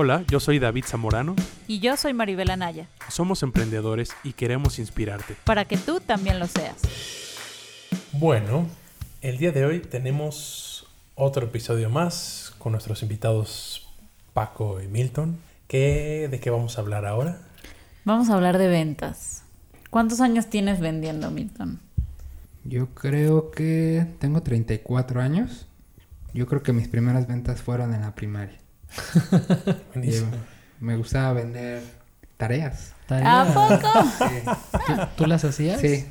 Hola, yo soy David Zamorano. Y yo soy Maribel Anaya. Somos emprendedores y queremos inspirarte. Para que tú también lo seas. Bueno, el día de hoy tenemos otro episodio más con nuestros invitados Paco y Milton. ¿Qué, ¿De qué vamos a hablar ahora? Vamos a hablar de ventas. ¿Cuántos años tienes vendiendo, Milton? Yo creo que tengo 34 años. Yo creo que mis primeras ventas fueron en la primaria. Buenísimo. Me gustaba vender tareas. ¿A poco? Sí, ¿Tú, tú las hacías? sí.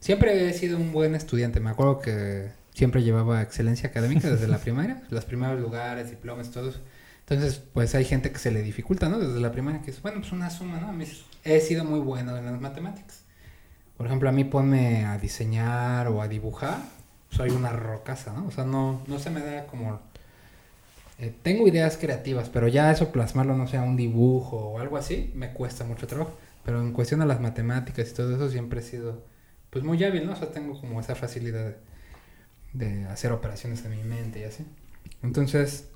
Siempre he sido un buen estudiante. Me acuerdo que siempre llevaba excelencia académica desde la primaria. Los primeros lugares, diplomas, todo eso. Entonces, pues hay gente que se le dificulta, ¿no? Desde la primaria, que es, bueno, pues una suma, ¿no? A mí he sido muy bueno en las matemáticas. Por ejemplo, a mí ponme a diseñar o a dibujar, soy una rocaza, ¿no? O sea, no, no se me da como... eh, tengo ideas creativas, pero ya eso plasmarlo, no sé, a un dibujo o algo así, me cuesta mucho trabajo. Pero en cuestión de las matemáticas y todo eso siempre he sido, pues muy hábil, ¿no? O sea, tengo como esa facilidad de, de hacer operaciones en mi mente y así. Entonces,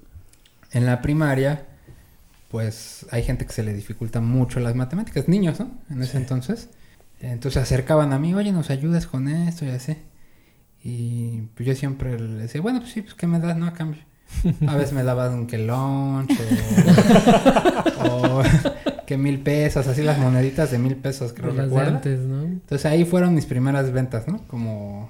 en la primaria, pues hay gente que se le dificulta mucho las matemáticas, niños, ¿no? En ese Sí. entonces. Entonces acercaban a mí, oye, nos ayudas con esto y así. Y pues yo siempre le decía, bueno, pues sí, pues ¿qué me das, no? A cambio. A veces me daban un que lunch o, o que mil pesos, así las moneditas de mil pesos, creo antes, ¿no? Entonces ahí fueron mis primeras ventas, ¿no? Como,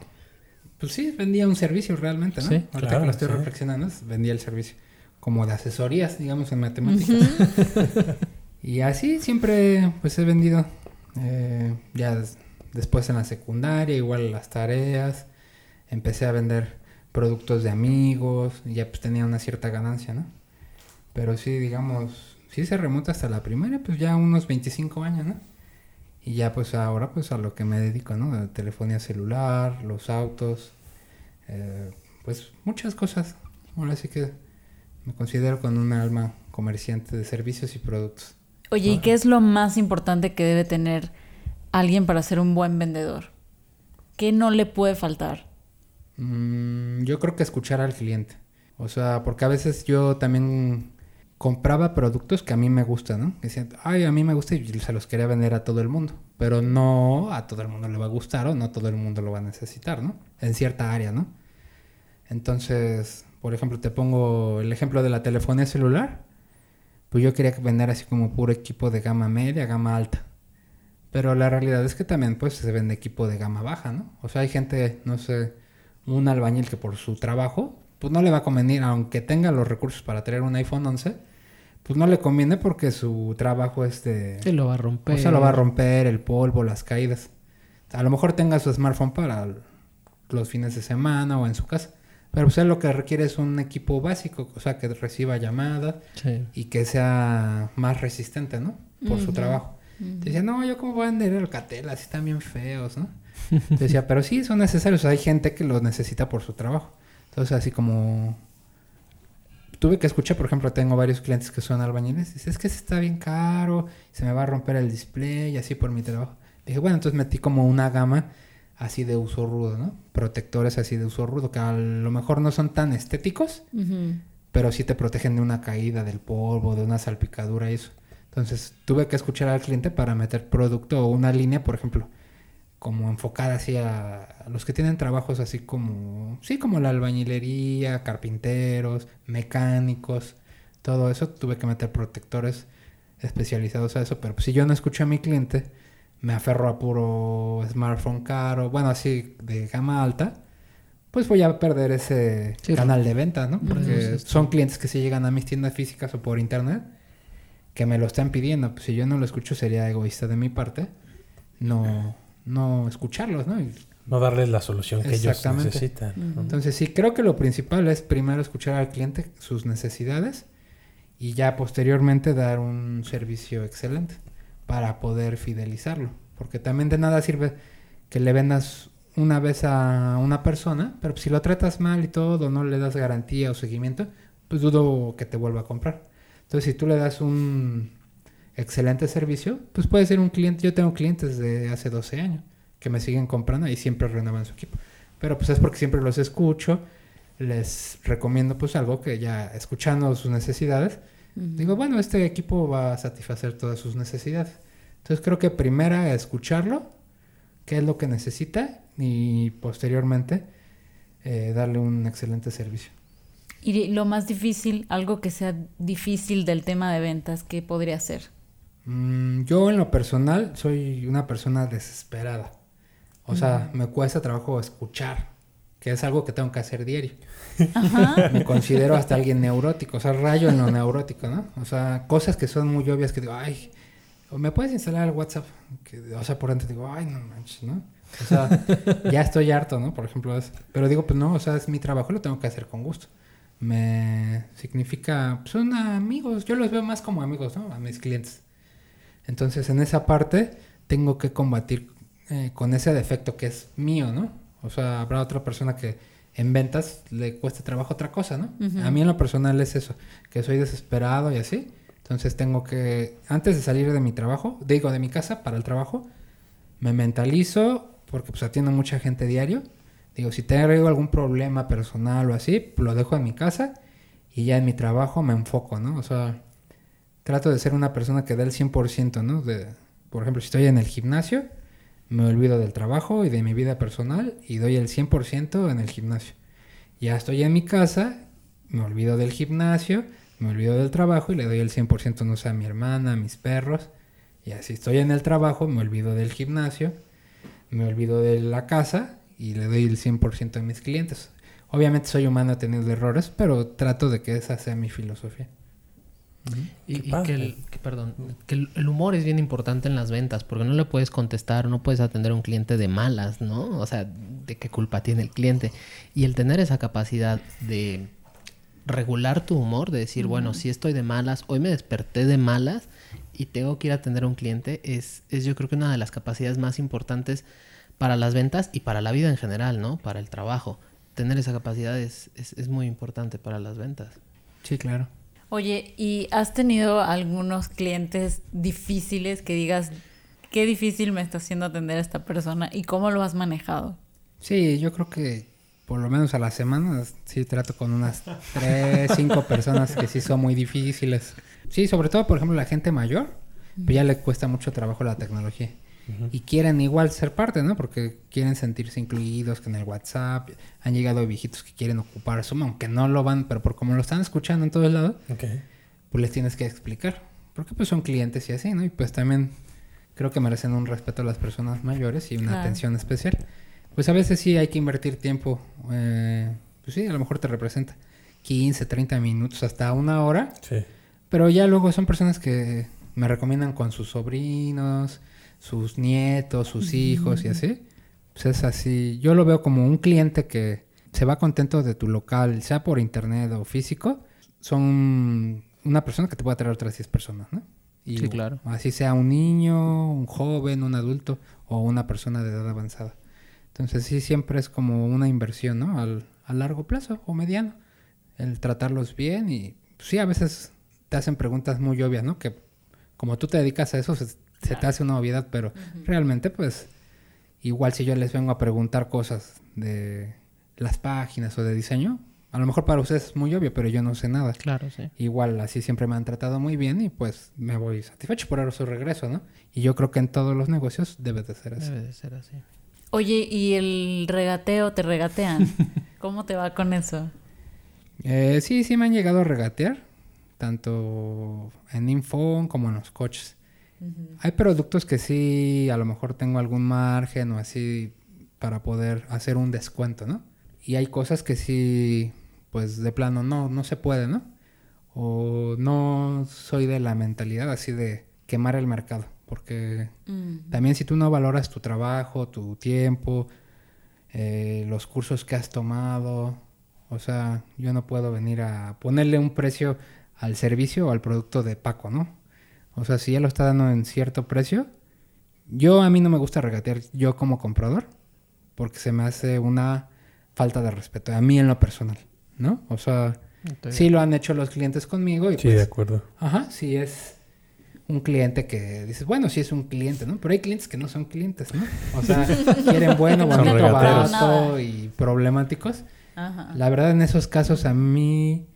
pues sí, vendía un servicio realmente, ¿no? Sí, Ahorita claro, que lo estoy sí. reflexionando, vendía el servicio. Como de asesorías, digamos, en matemáticas. y así siempre, pues he vendido. eh, ya des- después en la secundaria, igual las tareas. Empecé a vender productos de amigos. Y ya pues tenía una cierta ganancia, ¿no? Pero sí, digamos, sí se remonta hasta la primaria, pues ya unos 25 años, ¿no? Y ya pues ahora pues a lo que me dedico, ¿no? La telefonía celular, los autos, eh, pues muchas cosas. Ahora sí que me considero con un alma comerciante de servicios y productos. Oye, ¿y qué es lo más importante que debe tener alguien para ser un buen vendedor? ¿Qué no le puede faltar? Mm, yo creo que escuchar al cliente. O sea, porque a veces yo también compraba productos que a mí me gustan, ¿no? Que decían, ay, a mí me gusta y se los quería vender a todo el mundo. Pero no a todo el mundo le va a gustar o no todo el mundo lo va a necesitar, ¿no? En cierta área, ¿no? Entonces, por ejemplo, te pongo el ejemplo de la telefonía celular. Pues yo quería vender así como puro equipo de gama media, gama alta. Pero la realidad es que también pues se vende equipo de gama baja, ¿no? O sea, hay gente, no sé, un albañil que por su trabajo, pues no le va a convenir, aunque tenga los recursos para traer un iPhone 11, pues no le conviene porque su trabajo es de... Sí, lo va a romper. O sea, lo va a romper, el polvo, las caídas. A lo mejor tenga su smartphone para los fines de semana o en su casa. Pero pues él lo que requiere es un equipo básico, o sea, que reciba llamadas Sí. y que sea más resistente, ¿no? Por su trabajo. Te decía, no, yo cómo voy a vender Alcatel, así están bien feos, ¿no? Decía, pero sí, son necesarios. Hay gente que los necesita por su trabajo. Entonces, así como... Tuve que escuchar, por ejemplo, tengo varios clientes que son albañiles. Dice, es que se está bien caro, se me va a romper el display y así por mi trabajo. Dije, bueno, entonces metí como una gama así de uso rudo, ¿no? Protectores así de uso rudo, que a lo mejor no son tan estéticos, pero sí te protegen de una caída del polvo, de una salpicadura y eso. Entonces tuve que escuchar al cliente para meter producto o una línea, por ejemplo, como enfocada hacia los que tienen trabajos así como, sí, como la albañilería, carpinteros, mecánicos, todo eso. Tuve que meter protectores especializados a eso, pero pues, si yo no escuché a mi cliente, me aferro a puro smartphone caro, bueno, así de gama alta, pues voy a perder ese Sí, canal de venta, ¿no? Porque son clientes que si llegan a mis tiendas físicas o por internet, que me lo están pidiendo. Pues si yo no lo escucho sería egoísta de mi parte no, no escucharlos, ¿no? Y No darles la solución que ellos necesitan. Entonces sí, creo que lo principal es primero escuchar al cliente sus necesidades y ya posteriormente dar un servicio excelente para poder fidelizarlo. Porque también de nada sirve que le vendas una vez a una persona, pero si lo tratas mal y todo, no le das garantía o seguimiento, pues dudo que te vuelva a comprar. Entonces si tú le das un excelente servicio, pues puede ser un cliente, yo tengo clientes de hace 12 años que me siguen comprando y siempre renuevan su equipo. Pero pues es porque siempre los escucho, les recomiendo pues algo que ya escuchando sus necesidades, Digo, bueno, este equipo va a satisfacer todas sus necesidades. Entonces creo que primera escucharlo, qué es lo que necesita y posteriormente eh, darle un excelente servicio. Y lo más difícil, algo que sea difícil del tema de ventas, ¿qué podría ser? Mm, yo en lo personal soy una persona desesperada. O sea, me cuesta trabajo escuchar, que es algo que tengo que hacer diario. Ajá. Me considero hasta alguien neurótico, o sea, rayo en lo neurótico, ¿no? O sea, cosas que son muy obvias que digo, ay, me puedes instalar el WhatsApp, que, o sea, por dentro digo, ay, no manches, ¿no? O sea, ya estoy harto, ¿no? Por ejemplo, es- pero digo, pues no, o sea, es mi trabajo, lo tengo que hacer con gusto. Me significa, pues, son amigos, yo los veo más como amigos, ¿no? A mis clientes. Entonces, en esa parte, tengo que combatir eh, con ese defecto que es mío, ¿no? O sea, habrá otra persona que en ventas le cueste trabajo otra cosa, ¿no? A mí en lo personal es eso, que soy desesperado y así. Entonces tengo que, antes de salir de mi trabajo, digo, de mi casa para el trabajo, me mentalizo, porque pues atiendo mucha gente diario. Digo, si tengo algún problema personal o así, lo dejo en mi casa y ya en mi trabajo me enfoco, ¿no? O sea, trato de ser una persona que dé el 100%, ¿no? Por ejemplo, si estoy en el gimnasio, me olvido del trabajo y de mi vida personal y doy el 100% en el gimnasio. Ya estoy en mi casa, me olvido del gimnasio, me olvido del trabajo y le doy el 100%, no sé, a mi hermana, a mis perros. Y así estoy en el trabajo, me olvido del gimnasio, me olvido de la casa y le doy el 100% a mis clientes. Obviamente soy humano, he tenido errores, pero trato de que esa sea mi filosofía. Y, que, el, que, perdón, que el, el humor es bien importante en las ventas, porque no le puedes contestar, no puedes atender a un cliente de malas, ¿no? O sea, de qué culpa tiene el cliente. Y el tener esa capacidad de regular tu humor, de decir, bueno, si estoy de malas, hoy me desperté de malas y tengo que ir a atender a un cliente, es, es yo creo que una de las capacidades más importantes para las ventas y para la vida en general, ¿no? Para el trabajo. Tener esa capacidad es, es, es muy importante para las ventas. Sí, claro. Oye, ¿y has tenido algunos clientes difíciles que digas, qué difícil me está haciendo atender a esta persona y cómo lo has manejado? Sí, yo creo que por lo menos a la semana sí trato con unas tres, cinco personas que sí son muy difíciles. Sí, sobre todo, por ejemplo, la gente mayor, pues ya le cuesta mucho trabajo la tecnología. Y quieren igual ser parte, ¿no? Porque quieren sentirse incluidos que en el WhatsApp. Han llegado viejitos que quieren ocupar Zoom, aunque no lo van, pero por como lo están escuchando en todos lados, Ok. pues les tienes que explicar. Porque pues son clientes y así, ¿no? Y pues también creo que merecen un respeto a las personas mayores y una Claro. atención especial. Pues a veces sí hay que invertir tiempo. eh, pues sí, a lo mejor te representa 15, 30 minutos, hasta una hora. Sí. Pero ya luego son personas que me recomiendan con sus sobrinos, sus nietos, sus hijos y así. Pues es así. Yo lo veo como un cliente que se va contento de tu local, sea por internet o físico. Son una persona que te puede traer otras 10 personas, ¿no? Y Sí, claro. Así sea un niño, un joven, un adulto o una persona de edad avanzada. Entonces sí, siempre es como una inversión, ¿no? Al, a largo plazo o mediano. El tratarlos bien y pues, sí, a veces te hacen preguntas muy obvias, ¿no? Que como tú te dedicas a eso, se, se te hace una obviedad, pero realmente pues igual si yo les vengo a preguntar cosas de las páginas o de diseño, a lo mejor para ustedes es muy obvio, pero yo no sé nada. Claro, sí. Igual así siempre me han tratado muy bien y pues me voy satisfecho por su regreso, ¿no? Y yo creo que en todos los negocios debe de ser así. Debe de ser así. Oye, ¿y el regateo te regatean? ¿Cómo te va con eso? Eh, sí, sí me han llegado a regatear, tanto en Infon como en los coches. Hay productos que sí, a lo mejor tengo algún margen o así para poder hacer un descuento, ¿no? Y hay cosas que sí, pues de plano no, no se puede, ¿no? O no soy de la mentalidad así de quemar el mercado, porque también si tú no valoras tu trabajo, tu tiempo, eh, los cursos que has tomado, o sea, yo no puedo venir a ponerle un precio al servicio o al producto de Paco, ¿no? O sea, si él lo está dando en cierto precio, yo a mí no me gusta regatear yo como comprador, porque se me hace una falta de respeto, a mí en lo personal, ¿no? O sea, sí lo han hecho los clientes conmigo y Sí, pues, de acuerdo. Ajá, sí es un cliente que dices, bueno, sí es un cliente, ¿no? Pero hay clientes que no son clientes, ¿no? O sea, quieren bueno, bonito, barato y problemáticos. Ajá. La verdad, en esos casos a mí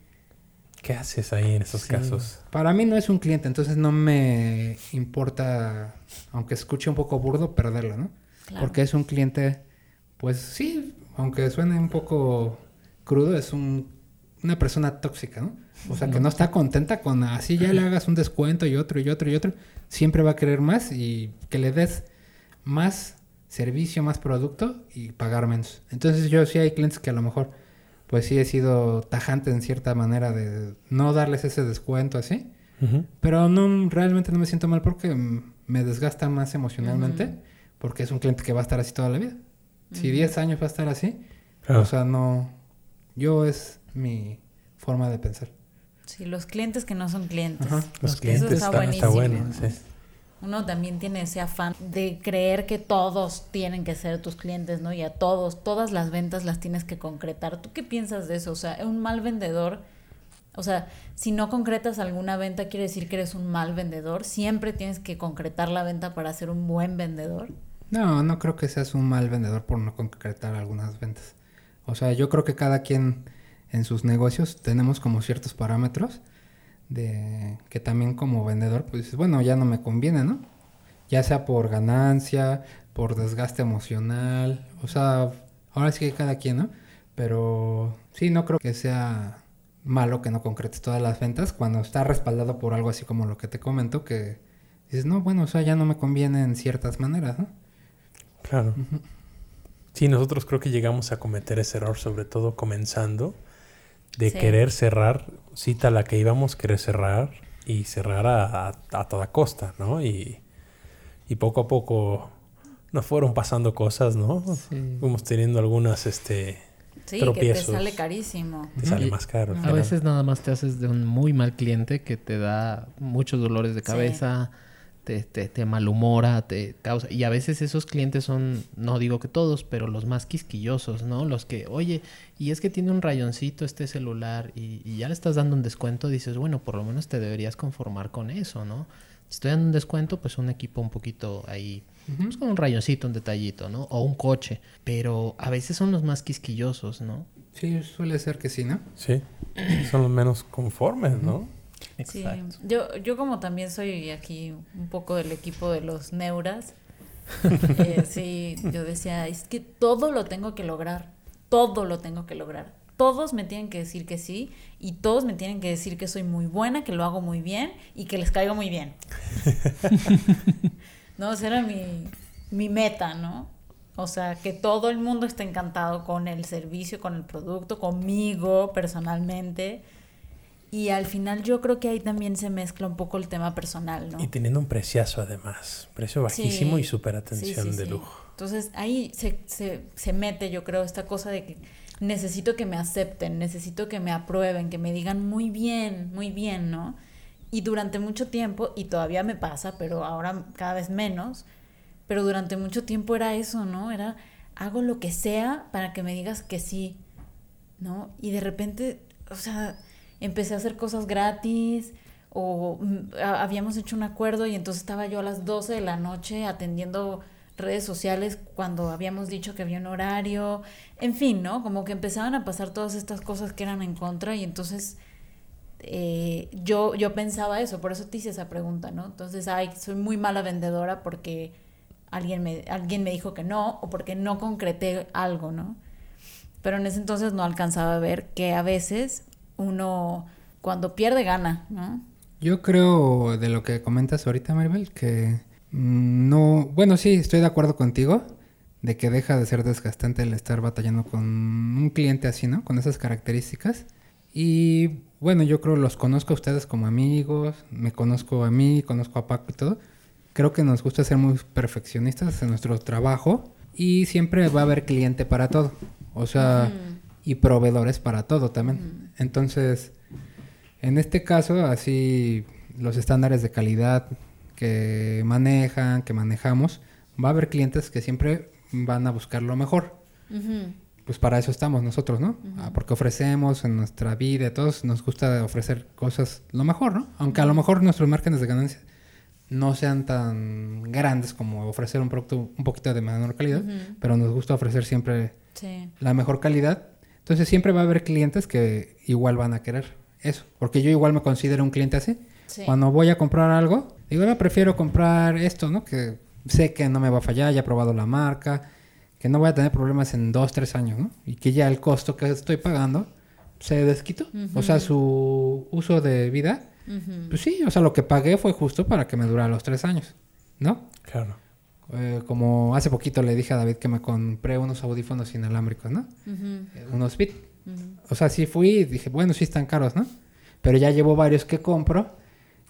¿Qué haces ahí en esos Sí. casos? Para mí no es un cliente, entonces no me importa, aunque escuche un poco burdo, perderlo, ¿no? Claro. Porque es un cliente, pues sí, aunque suene un poco crudo, es un, una persona tóxica, ¿no? O sea, que no está contenta con así ya le hagas un descuento y otro y otro y otro. Siempre va a querer más y que le des más servicio, más producto y pagar menos. Entonces yo sí hay clientes que a lo mejor, pues sí he sido tajante en cierta manera de no darles ese descuento así. Pero no, realmente no me siento mal porque me desgasta más emocionalmente. Porque es un cliente que va a estar así toda la vida. Si 10 años va a estar así, Claro. o sea, no... Yo es mi forma de pensar. Sí, los clientes que no son clientes. Ajá. Los Eso clientes está está, bueno. sí. Uno también tiene ese afán de creer que todos tienen que ser tus clientes, ¿no? Y a todos, todas las ventas las tienes que concretar. ¿Tú qué piensas de eso? O sea, un mal vendedor, o sea, si no concretas alguna venta, quiere decir que eres un mal vendedor. Siempre tienes que concretar la venta para ser un buen vendedor. No, no creo que seas un mal vendedor por no concretar algunas ventas. O sea, yo creo que cada quien en sus negocios tenemos como ciertos parámetros de que también como vendedor, pues dices, bueno, ya no me conviene, ¿no? Ya sea por ganancia, por desgaste emocional, o sea, ahora sí que cada quien, ¿no? Pero sí, no creo que sea malo que no concretes todas las ventas cuando está respaldado por algo así como lo que te comento, que dices, no, bueno, o sea, ya no me conviene en ciertas maneras, ¿no? Claro. Sí, nosotros creo que llegamos a cometer ese error, sobre todo comenzando, de Sí. querer cerrar, cita a la que íbamos, querer cerrar y cerrar a, a- a toda costa, ¿no? Y, y poco a poco nos fueron pasando cosas, ¿no? Sí. Fuimos teniendo algunas, este, Sí, que te Tropiezos. sale carísimo. te sale Y más caro. A veces nada más te haces de un muy mal cliente que te da muchos dolores de Sí. Te, te, te malhumora, te causa... Y a veces esos clientes son, no digo que todos, pero los más quisquillosos, ¿no? Los que, oye, y es que tiene un rayoncito este celular y, y ya le estás dando un descuento, dices, bueno, por lo menos te deberías conformar con eso, ¿no? Si estoy dando un descuento, pues un equipo un poquito ahí pues con un rayoncito, un detallito, ¿no? O un coche. Pero a veces son los más quisquillosos, ¿no? Sí, suele ser que sí, ¿no? Sí, son los menos conformes, ¿no? Sí, yo, yo como también soy aquí un poco del equipo de los neuras, eh, sí, yo decía, es que todo lo tengo que lograr, todo lo tengo que lograr. Todos me tienen que decir que sí y todos me tienen que decir que soy muy buena, que lo hago muy bien y que les caigo muy bien. no, esa era mi, mi meta, ¿no? O sea, que todo el mundo esté encantado con el servicio, con el producto, conmigo personalmente. Y al final yo creo que ahí también se mezcla un poco el tema personal, ¿no? Y teniendo un preciazo además, precio bajísimo Sí, y súper atención sí, de sí. lujo. Entonces ahí se, se, se mete, yo creo, esta cosa de que necesito que me acepten, necesito que me aprueben, que me digan muy bien, muy bien, ¿no? Y durante mucho tiempo, y todavía me pasa, pero ahora cada vez menos, pero durante mucho tiempo era eso, ¿no? Era hago lo que sea para que me digas que sí, ¿no? Y de repente, o sea, empecé a hacer cosas gratis o mm, habíamos hecho un acuerdo y entonces estaba yo a las 12 de la noche atendiendo redes sociales cuando habíamos dicho que había un horario, en fin, ¿no? Como que empezaban a pasar todas estas cosas que eran en contra y entonces eh, yo, yo pensaba eso, por eso te hice esa pregunta, ¿no? Entonces, ay, soy muy mala vendedora porque alguien me, alguien me dijo que no o porque no concreté algo, ¿no? Pero en ese entonces no alcanzaba a ver que a veces uno cuando pierde gana, ¿no? Yo creo de lo que comentas ahorita, Maribel, que no, bueno, sí, estoy de acuerdo contigo de que deja de ser desgastante el estar batallando con un cliente así, ¿no? Con esas características. Y bueno, yo creo los conozco a ustedes como amigos, me conozco a mí, conozco a Paco y todo. Creo que nos gusta ser muy perfeccionistas en nuestro trabajo y siempre va a haber cliente para todo. O sea, y proveedores para todo también. Entonces, en este caso, así los estándares de calidad que manejan, que manejamos, va a haber clientes que siempre van a buscar lo mejor. Pues para eso estamos nosotros, ¿no? Ah, Porque ofrecemos en nuestra vida, a todos nos gusta ofrecer cosas lo mejor, ¿no? Aunque a lo mejor nuestros márgenes de ganancia no sean tan grandes como ofrecer un producto un poquito de menor calidad, pero nos gusta ofrecer siempre Sí. la mejor calidad. Entonces siempre va a haber clientes que igual van a querer eso. Porque yo igual me considero un cliente así. Sí. Cuando voy a comprar algo, digo, no, prefiero comprar esto, ¿no? Que sé que no me va a fallar, ya he probado la marca, que no voy a tener problemas en dos, tres años, ¿no? Y que ya el costo que estoy pagando se desquitó. O sea, su uso de vida, pues sí, o sea, lo que pagué fue justo para que me durara los tres años, ¿no? Claro. Eh, como hace poquito le dije a David que me compré unos audífonos inalámbricos, ¿no? Eh, unos Beat. Ujú. O sea, sí fui y dije, bueno, sí están caros, ¿no? Pero ya llevo varios que compro,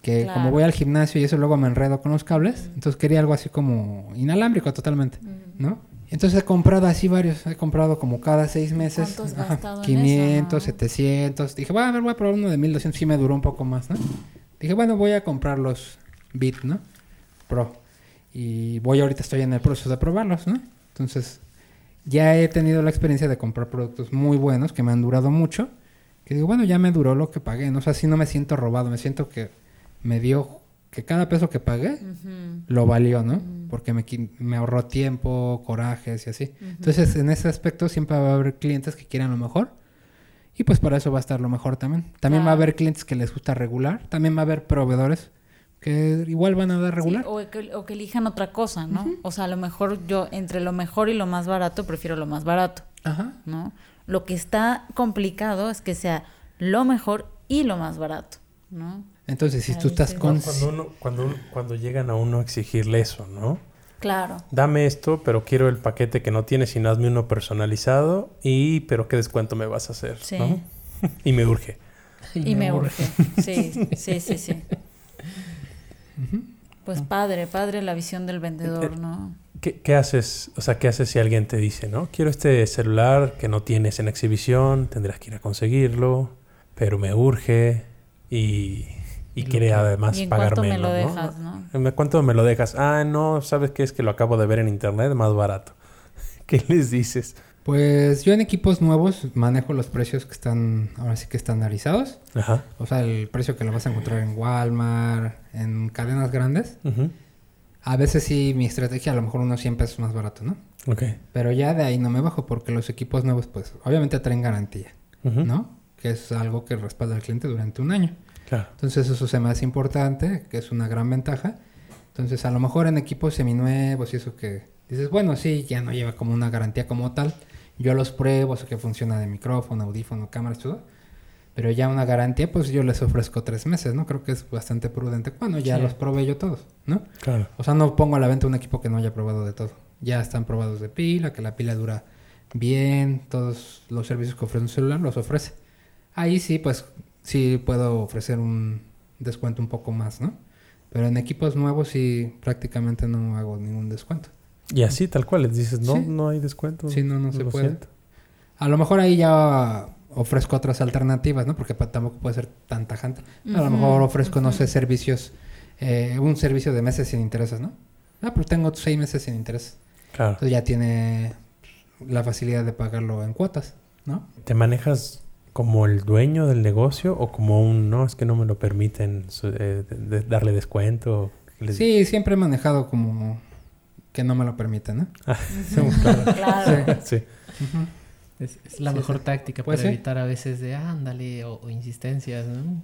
que Claro. como voy al gimnasio y eso luego me enredo con los cables, entonces quería algo así como inalámbrico totalmente, ¿no? Entonces he comprado así varios, he comprado como cada seis meses. ¿Cuánto has ajá, gastado en 500, eso, no? 700. Dije, bueno, a ver, voy a probar uno de 1200, sí me duró un poco más, ¿no? Dije, bueno, voy a comprar los Beat, ¿no? Pro. Y voy ahorita, estoy en el proceso de probarlos, ¿no? Entonces, ya he tenido la experiencia de comprar productos muy buenos que me han durado mucho. Que digo, bueno, ya me duró lo que pagué, ¿no? O sea, así no me siento robado, me siento que me dio, que cada peso que pagué lo valió, ¿no? Porque me, me ahorró tiempo, corajes y así. Entonces, en ese aspecto siempre va a haber clientes que quieran lo mejor. Y pues para eso va a estar lo mejor también. También va a haber clientes que les gusta regular. También va a haber proveedores que igual van a dar regular. Sí, o, que, o que elijan otra cosa, ¿no? O sea, a lo mejor yo, entre lo mejor y lo más barato, prefiero lo más barato, Ajá. ¿no? Lo que está complicado es que sea lo mejor y lo más barato, ¿no? Entonces, si Ahí tú estás sí. con... Cuando, uno, cuando, uno- cuando llegan a uno a exigirle eso, ¿no? Claro. Dame esto, pero quiero el paquete que no tienes y hazme uno personalizado. Y, pero ¿qué descuento me vas a hacer? Sí. ¿no? y me urge. Y, me urge. Sí, sí, sí, sí. Pues padre, padre la visión del vendedor, ¿no? ¿Qué, qué haces? O sea, ¿qué haces si alguien te dice, no? Quiero este celular que no tienes en exhibición, tendrás que ir a conseguirlo, pero me urge y, y quiere además ¿Y en pagar cuánto me menos, lo ¿no? dejas, no? ¿En ¿Cuánto me lo dejas? Ah, no, ¿sabes qué? Es que lo acabo de ver en internet, más barato. ¿Qué les dices? Pues yo en equipos nuevos manejo los precios que están, ahora sí que estandarizados. Ajá. O sea, el precio que lo vas a encontrar en Walmart, en cadenas grandes. ujú, A veces sí mi estrategia a lo mejor unos 100 pesos más barato, ¿no? Ok. Pero ya de ahí no me bajo porque los equipos nuevos pues obviamente traen garantía, ¿no? Que es algo que respalda al cliente durante un año. Claro. Entonces eso se me hace importante, que es una gran ventaja. Entonces a lo mejor en equipos seminuevos y eso que dices, bueno, sí, ya no lleva como una garantía como tal. Yo los pruebo, sé que funciona de micrófono, audífono, cámaras, todo. Pero ya una garantía, pues yo les ofrezco tres meses, ¿no? Creo que es bastante prudente. Bueno, ya Sí. los probé yo todos, ¿no? Claro. O sea, no pongo a la venta un equipo que no haya probado de todo. Ya están probados de pila, que la pila dura bien, todos los servicios que ofrece un celular los ofrece. Ahí sí, pues sí puedo ofrecer un descuento un poco más, ¿no? Pero en equipos nuevos sí prácticamente no hago ningún descuento. Y así, tal cual, les dices, no, Sí. no hay descuento. Sí, no, no se lo puede. siento. A lo mejor ahí ya ofrezco otras alternativas, ¿no? Porque tampoco puede ser tan tajante. A lo mejor ofrezco, no sé, servicios, eh, un servicio de meses sin intereses, ¿no? Ah, pero tengo seis meses sin intereses. Claro. Entonces ya tiene la facilidad de pagarlo en cuotas, ¿no? ¿Te manejas como el dueño del negocio o como un, no, es que no me lo permiten eh, de- de- darle descuento? ¿Qué les- Sí, siempre he manejado como que no me lo permiten, ¿no? Ujú, Claro. Sí. Es, es la Sí, mejor sí. táctica Puede para evitar a veces de ándale o, o insistencias, ¿no?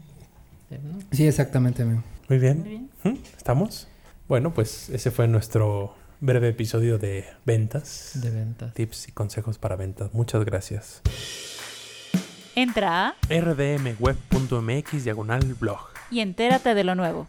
Eh, ¿no? Sí, exactamente, amigo. Muy bien. Muy bien. ¿Mm? ¿Estamos? Bueno, pues ese fue nuestro breve episodio de ventas, De ventas. tips y consejos para ventas. Muchas gracias. Entra a rdmweb.mx diagonal blog. y entérate de lo nuevo.